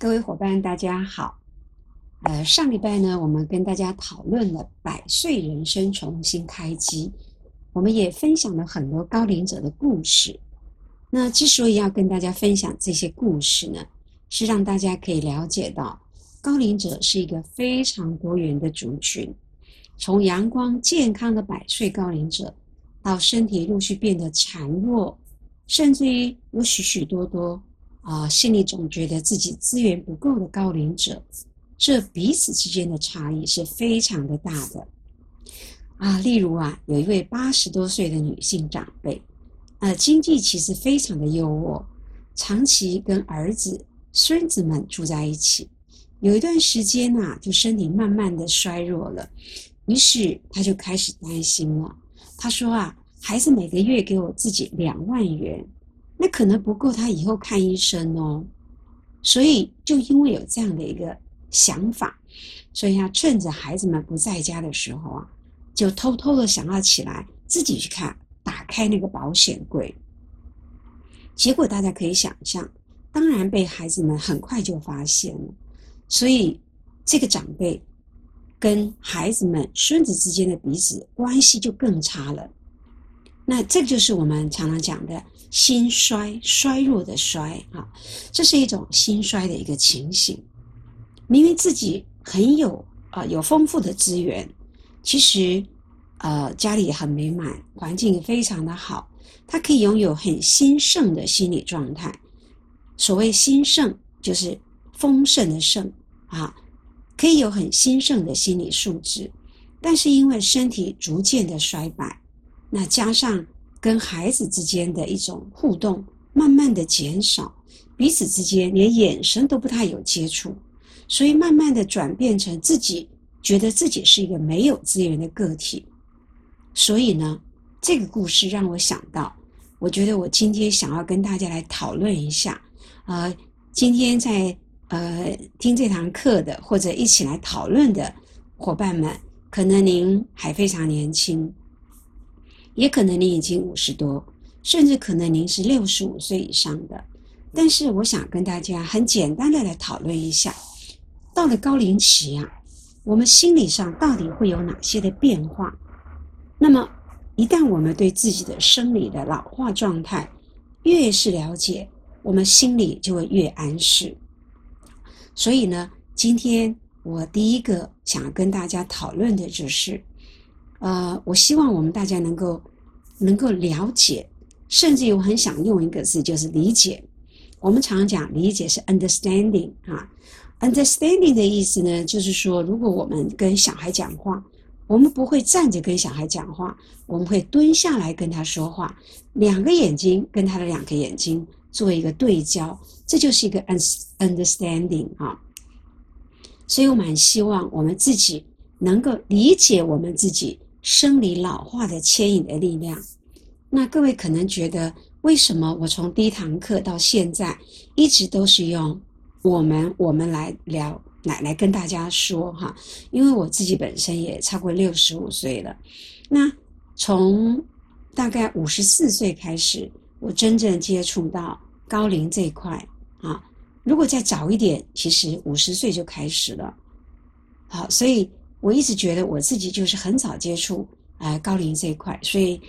各位伙伴，大家好。呃，上礼拜呢，我们跟大家讨论了百岁人生重新开机，我们也分享了很多高龄者的故事。那之所以要跟大家分享这些故事呢，是让大家可以了解到，高龄者是一个非常多元的族群。从阳光健康的百岁高龄者，到身体陆续变得孱弱，甚至于有许许多多。啊，心里总觉得自己资源不够的高龄者，这彼此之间的差异是非常的大的。啊，例如啊，有一位八十多岁的女性长辈，呃，经济其实非常的优渥，长期跟儿子、孙子们住在一起。有一段时间呐，就身体慢慢的衰弱了，于是他就开始担心了。他说啊，孩子每个月给我自己两万元。那可能不够他以后看医生哦，所以就因为有这样的一个想法，所以他趁着孩子们不在家的时候啊，就偷偷的想要起来自己去看，打开那个保险柜。结果大家可以想象，当然被孩子们很快就发现了，所以这个长辈跟孩子们、孙子之间的彼此关系就更差了。那这就是我们常常讲的心衰、衰弱的衰啊，这是一种心衰的一个情形。明明自己很有啊，有丰富的资源，其实呃家里很美满，环境非常的好，他可以拥有很兴盛的心理状态。所谓兴盛，就是丰盛的盛啊，可以有很兴盛的心理素质，但是因为身体逐渐的衰败。那加上跟孩子之间的一种互动，慢慢的减少，彼此之间连眼神都不太有接触，所以慢慢的转变成自己觉得自己是一个没有资源的个体。所以呢，这个故事让我想到，我觉得我今天想要跟大家来讨论一下，呃，今天在呃听这堂课的或者一起来讨论的伙伴们，可能您还非常年轻。也可能你已经五十多，甚至可能您是六十五岁以上的。但是，我想跟大家很简单的来讨论一下，到了高龄期啊，我们心理上到底会有哪些的变化？那么，一旦我们对自己的生理的老化状态越是了解，我们心里就会越安适。所以呢，今天我第一个想跟大家讨论的就是。呃，我希望我们大家能够能够了解，甚至我很想用一个字，就是理解。我们常常讲理解是 understanding 啊，understanding 的意思呢，就是说，如果我们跟小孩讲话，我们不会站着跟小孩讲话，我们会蹲下来跟他说话，两个眼睛跟他的两个眼睛做一个对焦，这就是一个 understanding 啊。所以我们很希望我们自己能够理解我们自己。生理老化的牵引的力量，那各位可能觉得，为什么我从第一堂课到现在，一直都是用我们我们来聊，来来跟大家说哈？因为我自己本身也超过六十五岁了，那从大概五十四岁开始，我真正接触到高龄这一块啊。如果再早一点，其实五十岁就开始了。好，所以。我一直觉得我自己就是很早接触啊高龄这一块，所以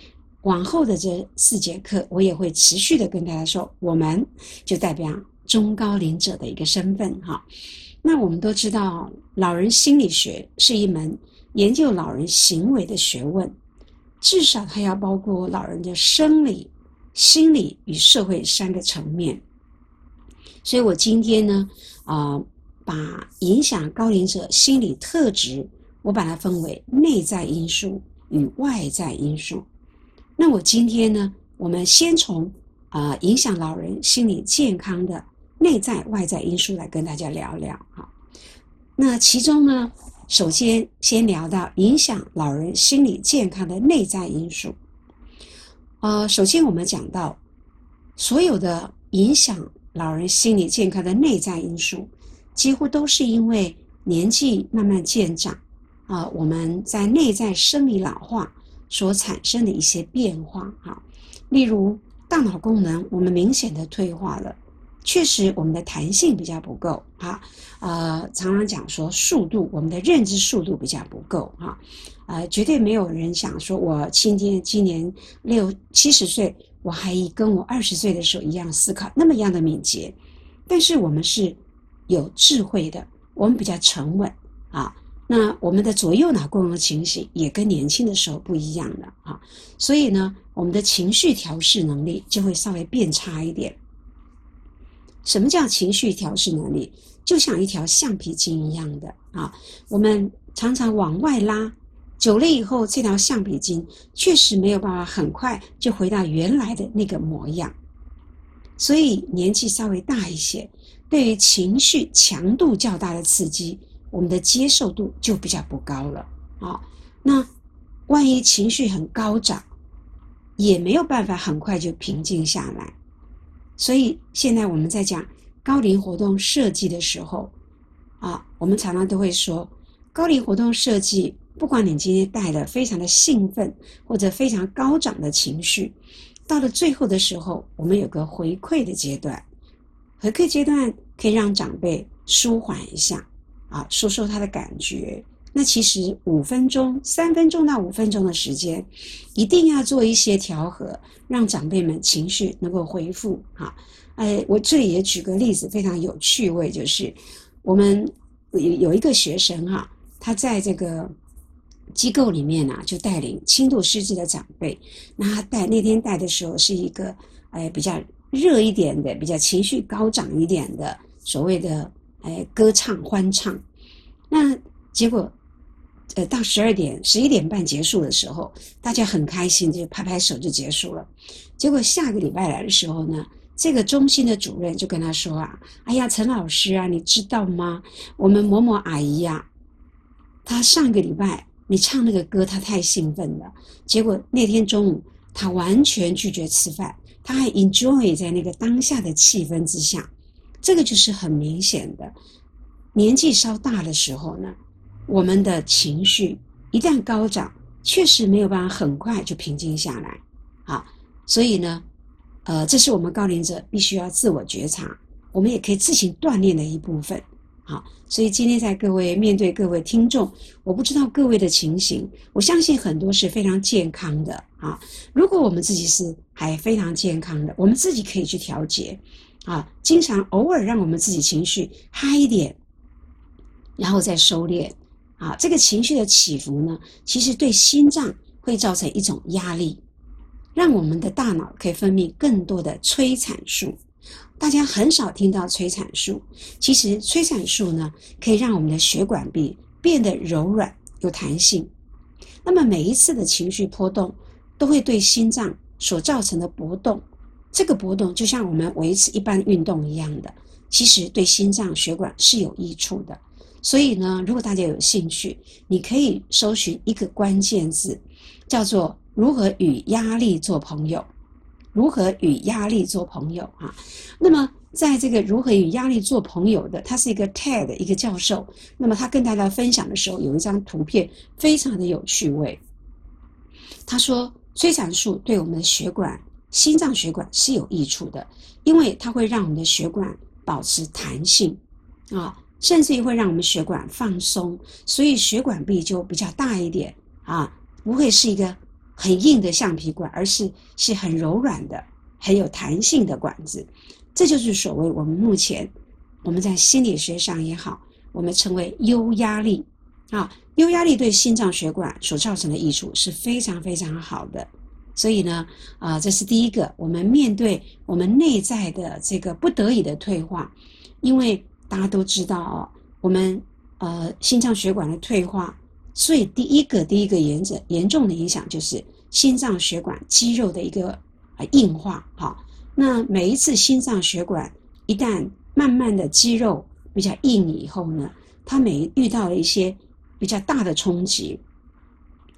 往后的这四节课，我也会持续的跟大家说，我们就代表中高龄者的一个身份哈。那我们都知道，老人心理学是一门研究老人行为的学问，至少它要包括老人的生理、心理与社会三个层面。所以我今天呢，啊，把影响高龄者心理特质。我把它分为内在因素与外在因素。那我今天呢，我们先从啊影响老人心理健康的内在外在因素来跟大家聊聊哈。那其中呢，首先先聊到影响老人心理健康的内在因素。呃，首先我们讲到所有的影响老人心理健康的内在因素，几乎都是因为年纪慢慢渐长。啊，我们在内在生理老化所产生的一些变化，哈，例如大脑功能我们明显的退化了，确实我们的弹性比较不够啊，呃，常常讲说速度，我们的认知速度比较不够哈啊，绝对没有人想说我今天今年六七十岁，我还跟我二十岁的时候一样思考那么样的敏捷，但是我们是有智慧的，我们比较沉稳啊。那我们的左右脑功能情形也跟年轻的时候不一样了啊，所以呢，我们的情绪调试能力就会稍微变差一点。什么叫情绪调试能力？就像一条橡皮筋一样的啊，我们常常往外拉，久了以后，这条橡皮筋确实没有办法很快就回到原来的那个模样。所以年纪稍微大一些，对于情绪强度较大的刺激。我们的接受度就比较不高了啊。那万一情绪很高涨，也没有办法很快就平静下来。所以现在我们在讲高龄活动设计的时候啊，我们常常都会说，高龄活动设计，不管你今天带的非常的兴奋或者非常高涨的情绪，到了最后的时候，我们有个回馈的阶段，回馈阶段可以让长辈舒缓一下。啊，说说他的感觉。那其实五分钟、三分钟到五分钟的时间，一定要做一些调和，让长辈们情绪能够恢复。哈，哎，我这里也举个例子，非常有趣味，就是我们有有一个学生哈，他在这个机构里面呢，就带领轻度失智的长辈。那他带那天带的时候，是一个哎比较热一点的、比较情绪高涨一点的所谓的。哎，歌唱欢唱，那结果，呃，到十二点、十一点半结束的时候，大家很开心，就拍拍手就结束了。结果下个礼拜来的时候呢，这个中心的主任就跟他说啊：“哎呀，陈老师啊，你知道吗？我们某某阿姨呀，她上个礼拜你唱那个歌，她太兴奋了，结果那天中午她完全拒绝吃饭，她还 enjoy 在那个当下的气氛之下。”这个就是很明显的，年纪稍大的时候呢，我们的情绪一旦高涨，确实没有办法很快就平静下来，啊，所以呢，呃，这是我们高龄者必须要自我觉察，我们也可以自行锻炼的一部分，好，所以今天在各位面对各位听众，我不知道各位的情形，我相信很多是非常健康的啊，如果我们自己是还非常健康的，我们自己可以去调节。啊，经常偶尔让我们自己情绪嗨一点，然后再收敛。啊，这个情绪的起伏呢，其实对心脏会造成一种压力，让我们的大脑可以分泌更多的催产素。大家很少听到催产素，其实催产素呢，可以让我们的血管壁变得柔软有弹性。那么每一次的情绪波动，都会对心脏所造成的波动。这个波动就像我们维持一般运动一样的，其实对心脏血管是有益处的。所以呢，如果大家有兴趣，你可以搜寻一个关键字，叫做“如何与压力做朋友”。如何与压力做朋友啊？那么，在这个“如何与压力做朋友”的，他是一个 TED 一个教授。那么他跟大家分享的时候，有一张图片非常的有趣味。他说，催产素对我们的血管。心脏血管是有益处的，因为它会让我们的血管保持弹性，啊，甚至于会让我们血管放松，所以血管壁就比较大一点啊，不会是一个很硬的橡皮管，而是是很柔软的、很有弹性的管子。这就是所谓我们目前我们在心理学上也好，我们称为优压力啊，优压力对心脏血管所造成的益处是非常非常好的。所以呢，啊，这是第一个，我们面对我们内在的这个不得已的退化，因为大家都知道哦，我们呃心脏血管的退化，所以第一个第一个严重严重的影响就是心脏血管肌肉的一个啊硬化。哈，那每一次心脏血管一旦慢慢的肌肉比较硬以后呢，它每遇到了一些比较大的冲击，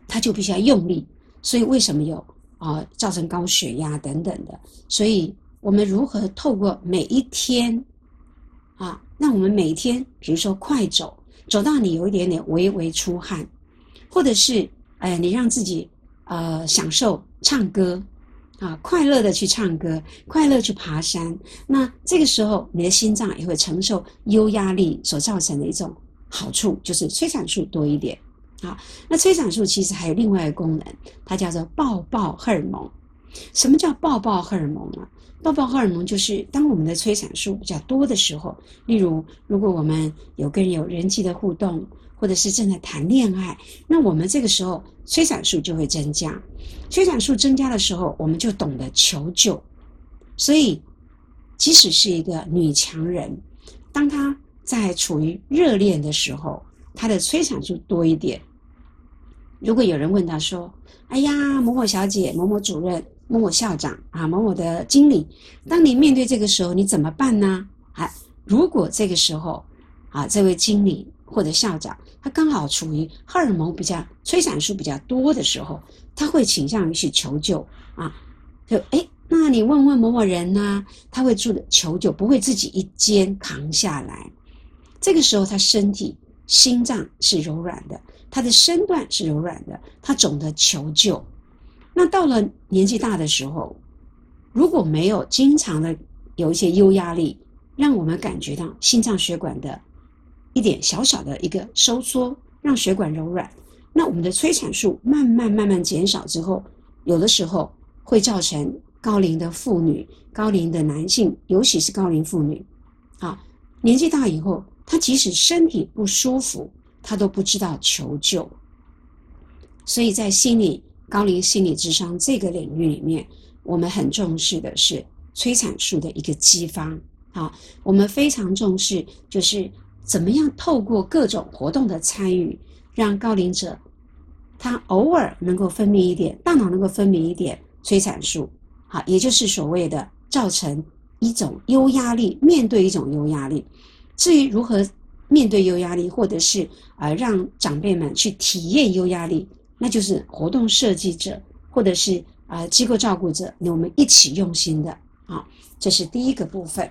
它就必须要用力。所以为什么有？啊，造成高血压等等的，所以我们如何透过每一天，啊，那我们每一天，比如说快走，走到你有一点点微微出汗，或者是，哎，你让自己呃享受唱歌，啊，快乐的去唱歌，快乐去爬山。那这个时候，你的心脏也会承受优压力所造成的一种好处，就是催产素多一点。啊，那催产素其实还有另外一个功能，它叫做抱抱荷尔蒙。什么叫抱抱荷尔蒙呢？抱抱荷尔蒙就是当我们的催产素比较多的时候，例如如果我们有跟人有人际的互动，或者是正在谈恋爱，那我们这个时候催产素就会增加。催产素增加的时候，我们就懂得求救。所以，即使是一个女强人，当她在处于热恋的时候，她的催产素多一点。如果有人问他说：“哎呀，某某小姐、某某主任、某某校长啊、某某的经理，当你面对这个时候，你怎么办呢？”啊，如果这个时候啊，这位经理或者校长，他刚好处于荷尔蒙比较催产素比较多的时候，他会倾向于去求救啊，就哎，那你问问某某人呢？他会住的求救，不会自己一肩扛下来。这个时候，他身体心脏是柔软的，他的身段是柔软的，他懂得求救。那到了年纪大的时候，如果没有经常的有一些优压力，让我们感觉到心脏血管的。一点小小的一个收缩，让血管柔软，那我们的催产素慢慢慢慢减少之后，有的时候会造成高龄的妇女、高龄的男性，尤其是高龄妇女，啊，年纪大以后，他即使身体不舒服，他都不知道求救。所以在心理高龄心理智商这个领域里面，我们很重视的是催产素的一个激发啊，我们非常重视就是。怎么样透过各种活动的参与，让高龄者他偶尔能够分泌一点，大脑能够分泌一点催产素，好，也就是所谓的造成一种优压力，面对一种优压力。至于如何面对优压力，或者是呃让长辈们去体验优压力，那就是活动设计者或者是啊机构照顾者，我们一起用心的啊，这是第一个部分。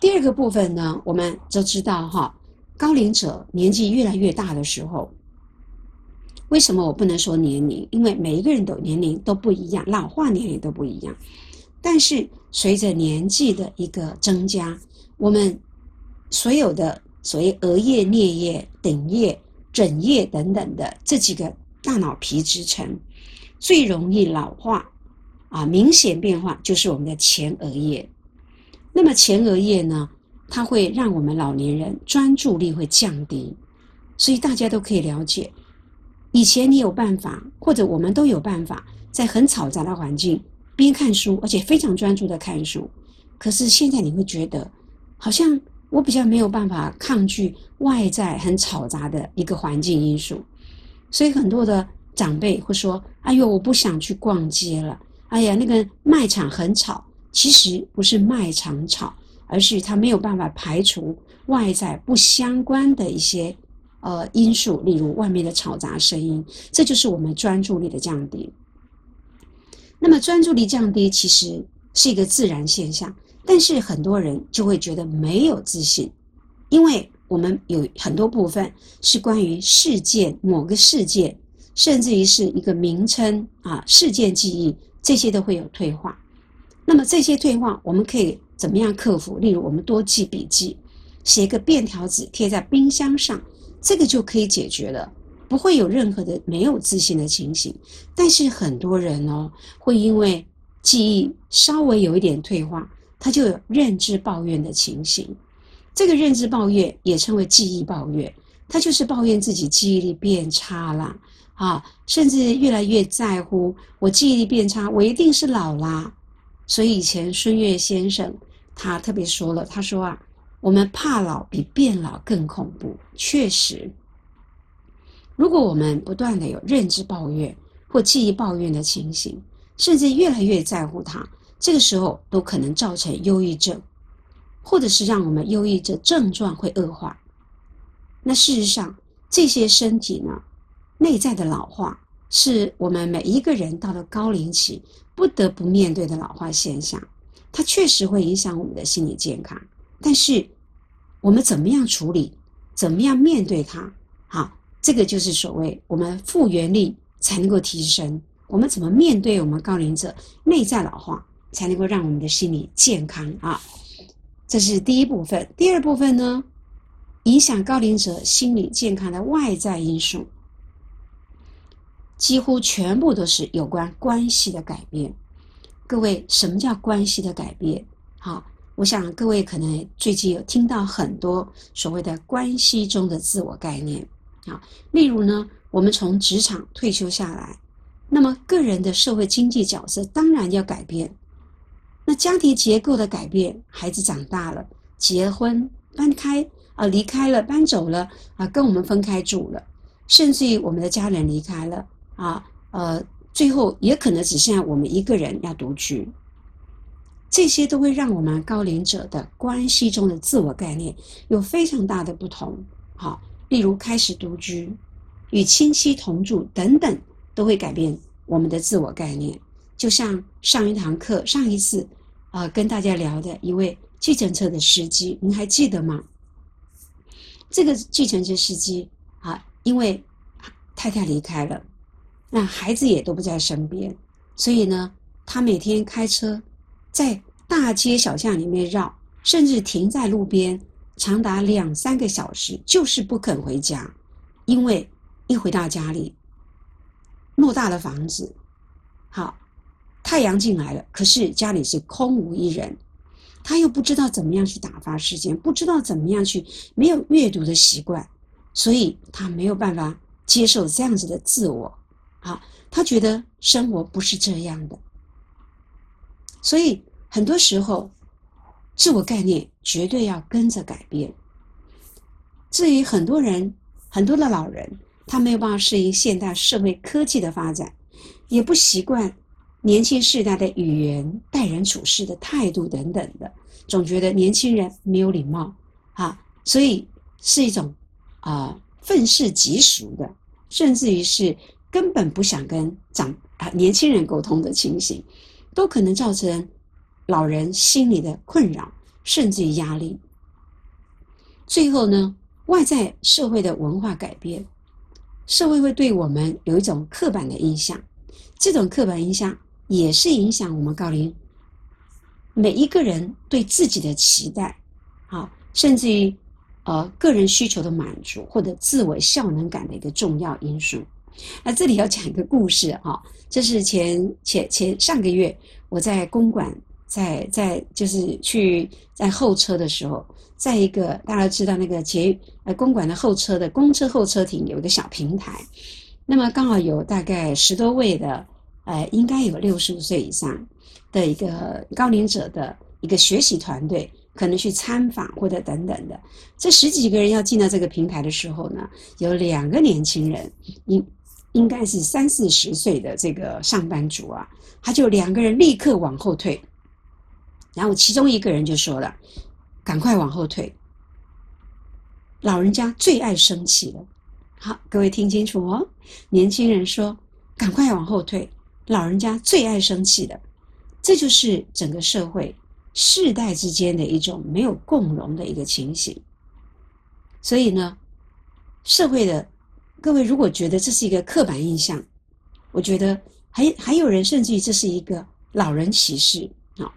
第二个部分呢，我们都知道哈。高龄者年纪越来越大的时候，为什么我不能说年龄？因为每一个人的年龄都不一样，老化年龄都不一样。但是随着年纪的一个增加，我们所有的所谓额叶、颞叶、顶叶、枕叶等等的这几个大脑皮质层，最容易老化啊，明显变化就是我们的前额叶。那么前额叶呢？它会让我们老年人专注力会降低，所以大家都可以了解，以前你有办法，或者我们都有办法，在很嘈杂的环境边看书，而且非常专注的看书。可是现在你会觉得，好像我比较没有办法抗拒外在很嘈杂的一个环境因素，所以很多的长辈会说：“哎呦，我不想去逛街了。”哎呀，那个卖场很吵。其实不是卖场吵。而是他没有办法排除外在不相关的一些呃因素，例如外面的嘈杂声音，这就是我们专注力的降低。那么专注力降低其实是一个自然现象，但是很多人就会觉得没有自信，因为我们有很多部分是关于事件、某个事件，甚至于是一个名称啊事件记忆，这些都会有退化。那么这些退化，我们可以。怎么样克服？例如，我们多记笔记，写一个便条纸贴在冰箱上，这个就可以解决了，不会有任何的没有自信的情形。但是很多人哦，会因为记忆稍微有一点退化，他就有认知抱怨的情形。这个认知抱怨也称为记忆抱怨，他就是抱怨自己记忆力变差了啊，甚至越来越在乎我记忆力变差，我一定是老啦。所以以前孙越先生。他特别说了，他说啊，我们怕老比变老更恐怖。确实，如果我们不断的有认知抱怨或记忆抱怨的情形，甚至越来越在乎它，这个时候都可能造成忧郁症，或者是让我们忧郁症症状会恶化。那事实上，这些身体呢，内在的老化，是我们每一个人到了高龄期不得不面对的老化现象。它确实会影响我们的心理健康，但是我们怎么样处理，怎么样面对它？好，这个就是所谓我们复原力才能够提升，我们怎么面对我们高龄者内在老化，才能够让我们的心理健康啊？这是第一部分。第二部分呢，影响高龄者心理健康的外在因素，几乎全部都是有关关系的改变。各位，什么叫关系的改变？好，我想各位可能最近有听到很多所谓的关系中的自我概念啊，例如呢，我们从职场退休下来。那么，个人的社会经济角色当然要改变。那家庭结构的改变，孩子长大了，结婚、搬开啊，离开了，搬走了啊，跟我们分开住了，甚至于我们的家人离开了啊，呃，最后也可能只剩下我们一个人要独居。这些都会让我们高龄者的关系中的自我概念有非常大的不同。好，例如开始独居、与亲戚同住等等。都会改变我们的自我概念，就像上一堂课、上一次啊跟大家聊的一位计程车的司机，您还记得吗？这个计程车司机啊，因为太太离开了，那孩子也都不在身边，所以呢，他每天开车在大街小巷里面绕，甚至停在路边长达两三个小时，就是不肯回家，因为一回到家里。偌大的房子，好，太阳进来了，可是家里是空无一人，他又不知道怎么样去打发时间，不知道怎么样去，没有阅读的习惯，所以他没有办法接受这样子的自我，啊，他觉得生活不是这样的，所以很多时候，自我概念绝对要跟着改变。至于很多人，很多的老人。他没有办法适应现代社会科技的发展，也不习惯年轻世代的语言、待人处事的态度等等的，总觉得年轻人没有礼貌啊，所以是一种啊愤世嫉俗的，甚至于是根本不想跟长啊年轻人沟通的情形，都可能造成老人心理的困扰，甚至于压力。最后呢，外在社会的文化改变。社会会对我们有一种刻板的印象，这种刻板印象也是影响我们高龄每一个人对自己的期待，啊，甚至于呃个人需求的满足或者自我效能感的一个重要因素。那这里要讲一个故事哈，这是前前前上个月我在公馆在在就是去在候车的时候。在一个大家知道那个捷呃公馆的候车的公车候车亭有一个小平台，那么刚好有大概十多位的呃应该有六十五岁以上的一个高龄者的一个学习团队，可能去参访或者等等的。这十几个人要进到这个平台的时候呢，有两个年轻人应应该是三四十岁的这个上班族啊，他就两个人立刻往后退，然后其中一个人就说了。赶快往后退！老人家最爱生气了。好，各位听清楚哦。年轻人说：“赶快往后退！”老人家最爱生气的，这就是整个社会世代之间的一种没有共荣的一个情形。所以呢，社会的各位如果觉得这是一个刻板印象，我觉得还还有人甚至于这是一个老人歧视啊。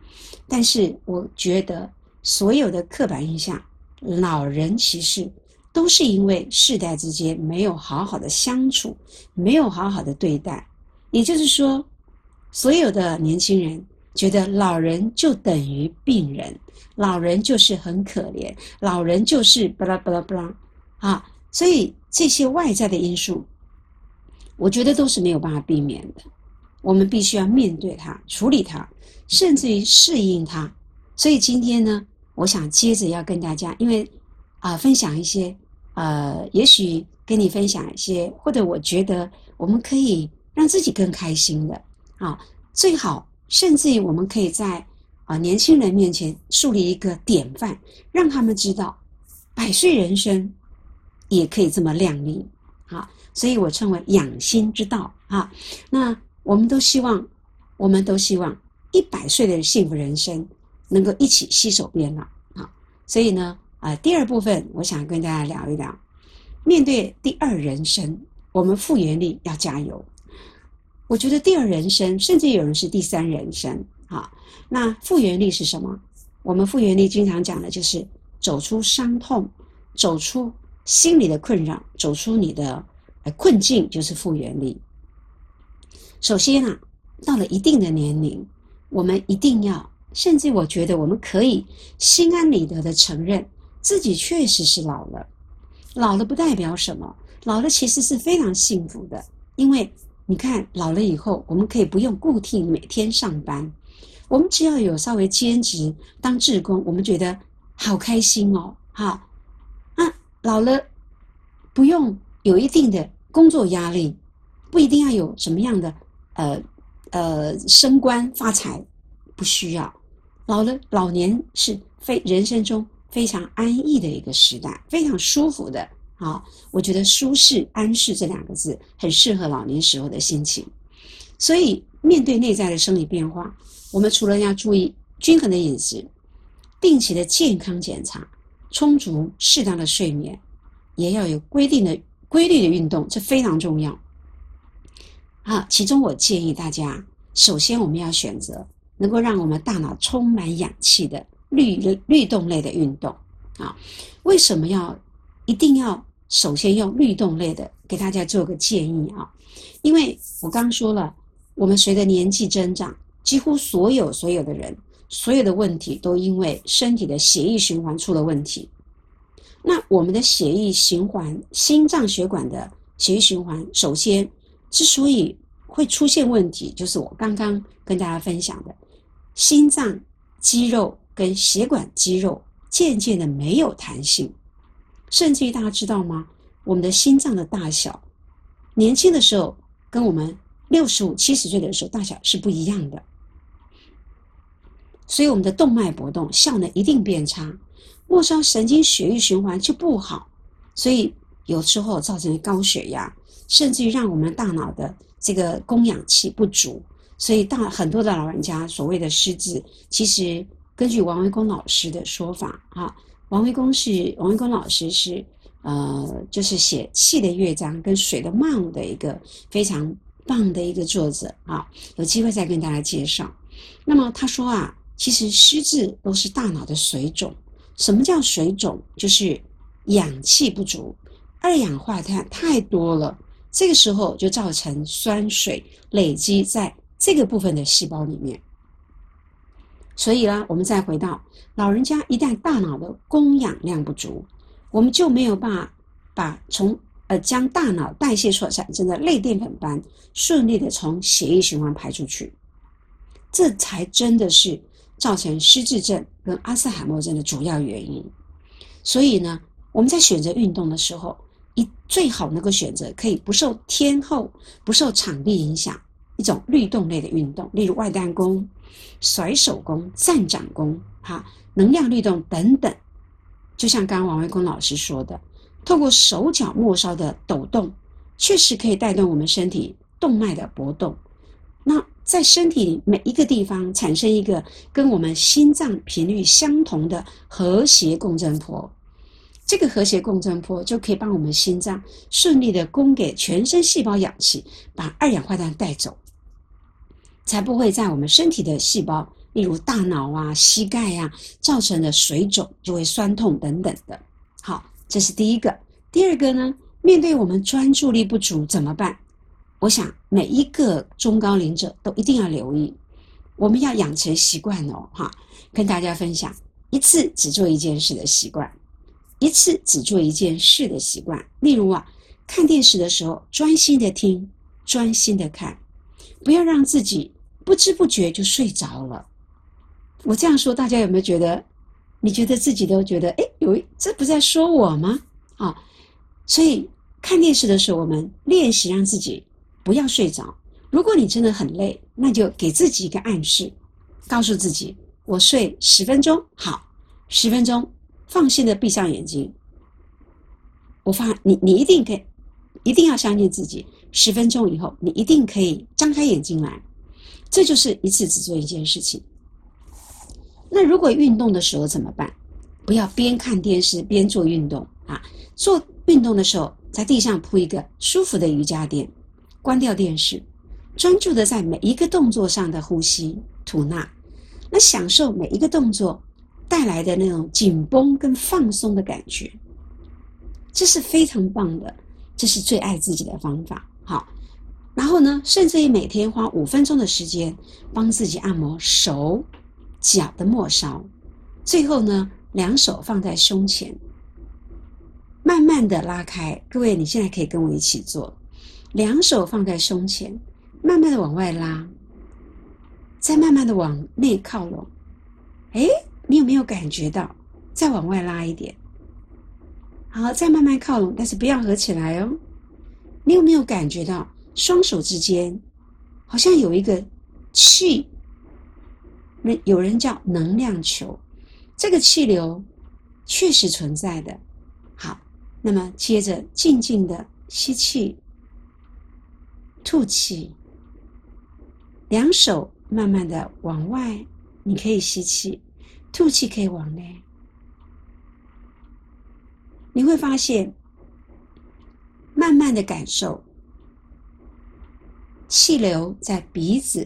但是我觉得。所有的刻板印象、老人歧视，都是因为世代之间没有好好的相处，没有好好的对待。也就是说，所有的年轻人觉得老人就等于病人，老人就是很可怜，老人就是巴拉巴拉巴拉啊。所以这些外在的因素，我觉得都是没有办法避免的。我们必须要面对它、处理它，甚至于适应它。所以今天呢，我想接着要跟大家，因为啊，分享一些呃，也许跟你分享一些，或者我觉得我们可以让自己更开心的啊，最好甚至于我们可以在啊年轻人面前树立一个典范，让他们知道百岁人生也可以这么靓丽啊。所以我称为养心之道啊。那我们都希望，我们都希望一百岁的幸福人生。能够一起携手变老啊！所以呢，啊，第二部分我想跟大家聊一聊，面对第二人生，我们复原力要加油。我觉得第二人生，甚至有人是第三人生。哈，那复原力是什么？我们复原力经常讲的就是走出伤痛，走出心理的困扰，走出你的困境，就是复原力。首先啊，到了一定的年龄，我们一定要，甚至我觉得我们可以心安理得的承认自己确实是老了。老了不代表什么，老了其实是非常幸福的，因为你看老了以后，我们可以不用固定每天上班。我们只要有稍微兼职当志工，我们觉得好开心哦，哈！啊，老了不用有一定的工作压力，不一定要有什么样的呃呃升官发财，不需要。老了，老年是非人生中非常安逸的一个时代，非常舒服的。好，我觉得舒适、安适这两个字很适合老年时候的心情。所以，面对内在的生理变化。我们除了要注意均衡的饮食、定期的健康检查、充足适当的睡眠，也要有规定的规律的运动，这非常重要。好，其中我建议大家，首先我们要选择能够让我们大脑充满氧气的律律动类的运动。啊，为什么要一定要首先用律动类的？给大家做个建议啊，因为我刚说了，我们随着年纪增长。几乎所有所有的人，所有的问题都因为身体的血液循环出了问题。那我们的血液循环，心脏血管的血液循环，首先之所以会出现问题，就是我刚刚跟大家分享的，心脏肌肉跟血管肌肉渐渐的没有弹性，甚至于大家知道吗？我们的心脏的大小，年轻的时候跟我们六十五、七十岁的时候大小是不一样的。所以我们的动脉搏动效能一定变差，末梢神经血液循环就不好，所以有时候造成高血压，甚至于让我们大脑的这个供氧气不足。所以大很多的老人家所谓的失智，其实根据王维公老师的说法啊，王维公是王维公老师是呃，就是写气的乐章跟水的貌的一个非常棒的一个作者啊，有机会再跟大家介绍。那么他说啊。其实失智都是大脑的水肿。什么叫水肿？就是氧气不足，二氧化碳太多了，这个时候就造成酸水累积在这个部分的细胞里面。所以呢，我们再回到老人家，一旦大脑的供氧量不足，我们就没有办法把从呃将大脑代谢所产生的类淀粉斑顺利的从血液循环排出去，这才真的是。造成失智症跟阿兹海默症的主要原因，所以呢，我们在选择运动的时候，一最好能够选择可以不受天候、不受场地影响一种律动类的运动，例如外弹弓、甩手弓、站掌弓、哈能量律动等等。就像刚王卫公老师说的，透过手脚末梢的抖动，确实可以带动我们身体动脉的搏动。那在身体每一个地方产生一个跟我们心脏频率相同的和谐共振波，这个和谐共振波就可以帮我们心脏顺利的供给全身细胞氧气，把二氧化碳带走，才不会在我们身体的细胞，例如大脑啊、膝盖呀，造成的水肿就会酸痛等等的。好，这是第一个。第二个呢，面对我们专注力不足怎么办？我想每一个中高龄者都一定要留意，我们要养成习惯哦，哈，跟大家分享一次只做一件事的习惯，一次只做一件事的习惯。例如啊，看电视的时候专心的听，专心的看，不要让自己不知不觉就睡着了。我这样说，大家有没有觉得？你觉得自己都觉得，哎，有这不在说我吗？啊，所以看电视的时候，我们练习让自己。不要睡着。如果你真的很累，那就给自己一个暗示，告诉自己：我睡十分钟，好，十分钟，放心的闭上眼睛。我发你，你一定可以，一定要相信自己。十分钟以后，你一定可以张开眼睛来。这就是一次只做一件事情。那如果运动的时候怎么办？不要边看电视边做运动啊！做运动的时候，在地上铺一个舒服的瑜伽垫。关掉电视，专注的在每一个动作上的呼吸吐纳，那享受每一个动作带来的那种紧绷跟放松的感觉，这是非常棒的，这是最爱自己的方法。好，然后呢，甚至于每天花五分钟的时间帮自己按摩手脚的末梢，最后呢，两手放在胸前，慢慢的拉开。各位，你现在可以跟我一起做，两手放在胸前。慢慢的往外拉，再慢慢的往内靠拢。哎，你有没有感觉到？再往外拉一点。好，再慢慢靠拢，但是不要合起来哦。你有没有感觉到双手之间好像有一个气？那有人叫能量球，这个气流确实存在的。好，那么接着静静的吸气，吐气。两手慢慢的往外，你可以吸气，吐气可以往内。你会发现，慢慢的感受气流在鼻子、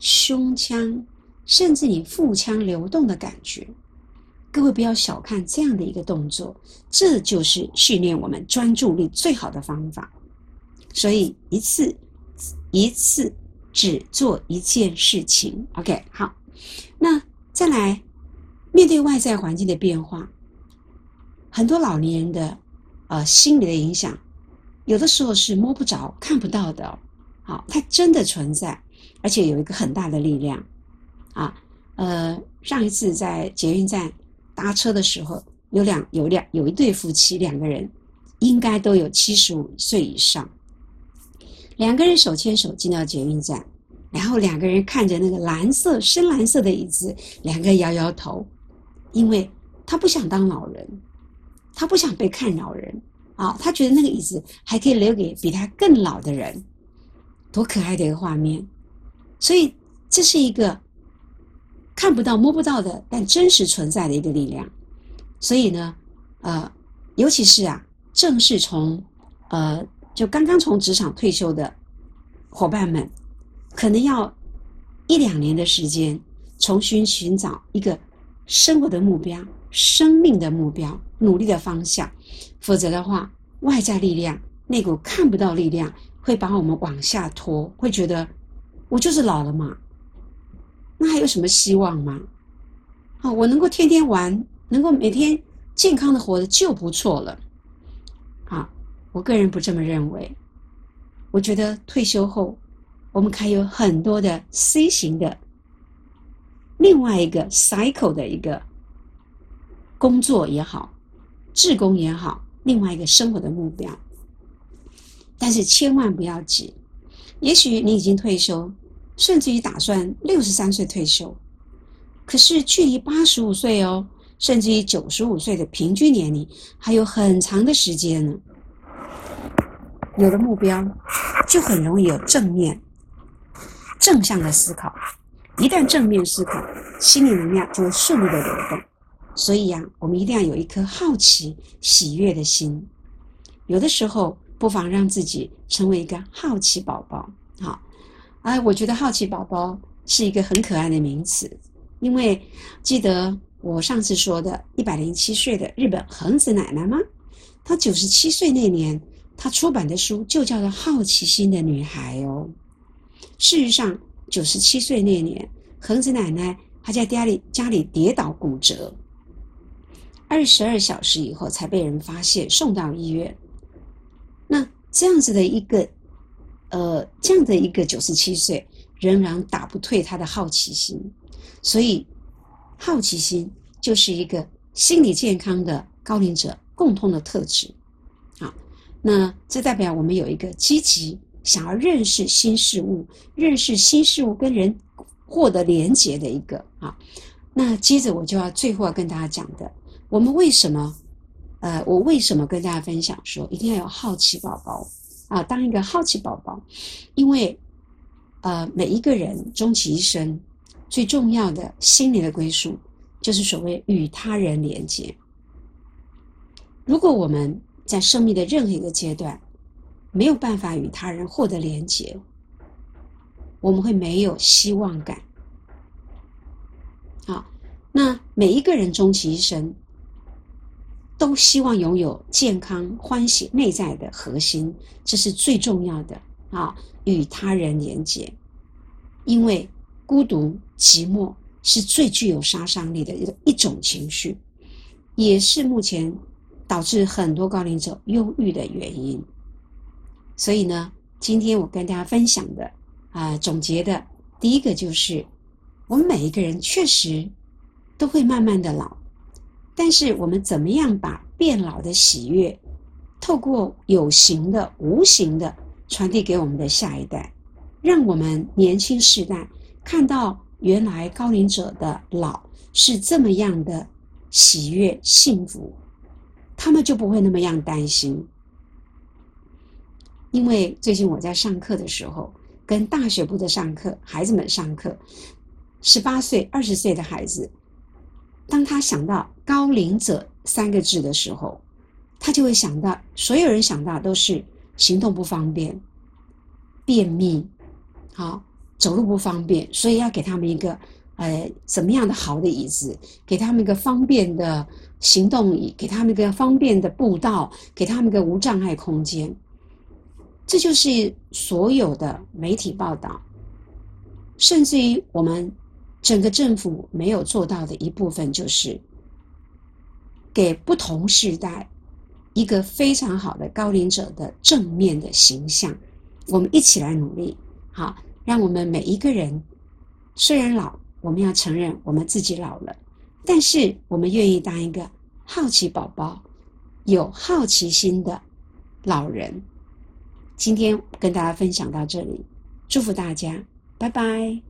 胸腔，甚至你腹腔流动的感觉。各位不要小看这样的一个动作，这就是训练我们专注力最好的方法。所以一次一次。只做一件事情，OK，好。那再来面对外在环境的变化，很多老年人的呃心理的影响，有的时候是摸不着、看不到的。好，它真的存在，而且有一个很大的力量啊。呃，上一次在捷运站搭车的时候，有两有两有一对夫妻，两个人应该都有七十五岁以上。两个人手牵手进到捷运站，然后两个人看着那个蓝色、深蓝色的椅子，两个摇摇头，因为他不想当老人，他不想被看老人啊，他觉得那个椅子还可以留给比他更老的人，多可爱的一个画面！所以这是一个看不到、摸不到的，但真实存在的一个力量。所以呢，呃，尤其是啊，正是从呃。就刚刚从职场退休的伙伴们，可能要一两年的时间，重新寻找一个生活的目标、生命的目标、努力的方向。否则的话，外在力量那股看不到力量，会把我们往下拖，会觉得我就是老了嘛，那还有什么希望吗？啊，我能够天天玩，能够每天健康的活着就不错了。啊。我个人不这么认为，我觉得退休后，我们还有很多的 C 型的另外一个 cycle 的一个工作也好，志工也好，另外一个生活的目标。但是千万不要急，也许你已经退休，甚至于打算六十三岁退休，可是距离八十五岁哦，甚至于九十五岁的平均年龄还有很长的时间呢。有了目标，就很容易有正面、正向的思考。一旦正面思考，心理能量就会顺利的流动。所以呀，我们一定要有一颗好奇、喜悦的心。有的时候，不妨让自己成为一个好奇宝宝。好，哎，我觉得好奇宝宝是一个很可爱的名词，因为记得我上次说的一百零七岁的日本恒子奶奶吗？她九十七岁那年。她出版的书就叫做《好奇心的女孩》哦。事实上，九十七岁那年，恒子奶奶还在家里家里跌倒骨折，二十二小时以后才被人发现送到医院。这样子的一个，呃，这样的一个九十七岁，仍然打不退他的好奇心。所以，好奇心就是一个心理健康的高龄者共通的特质。好那这代表我们有一个积极想要认识新事物、认识新事物跟人获得连结的一个啊。那接着我就要最后要跟大家讲的，我们为什么？呃，我为什么跟大家分享说一定要有好奇宝宝啊？当一个好奇宝宝，因为呃，每一个人终其一生最重要的心灵的归属，就是所谓与他人连接。如果我们在生命的任何一个阶段，没有办法与他人获得连接，我们会没有希望感。好，那每一个人终其一生，都希望拥有健康、欢喜内在的核心，这是最重要的啊！与他人连接，因为孤独、寂寞是最具有杀伤力的一一种情绪，也是目前导致很多高龄者忧郁的原因。所以呢，今天我跟大家分享的啊，总结的第一个就是。我们每一个人确实都会慢慢的老，但是我们怎么样把变老的喜悦，透过有形的、无形的传递给我们的下一代，让我们年轻世代看到原来高龄者的老是这么样的喜悦、幸福，他们就不会那么样担心。因为最近我在上课的时候，跟大学部的上课孩子们上课。十八岁、二十岁的孩子，当他想到“高龄者”三个字的时候，他就会想到，所有人想到都是行动不方便、便秘，好走路不方便，所以要给他们一个呃怎么样的好的椅子，给他们一个方便的行动椅，给他们一个方便的步道，给他们一个无障碍空间。这就是所有的媒体报道，甚至于我们。整个政府没有做到的一部分，就是给不同时代一个非常好的高龄者的正面的形象。我们一起来努力，好，让我们每一个人虽然老，我们要承认我们自己老了，但是我们愿意当一个好奇宝宝，有好奇心的老人。今天跟大家分享到这里，祝福大家，拜拜。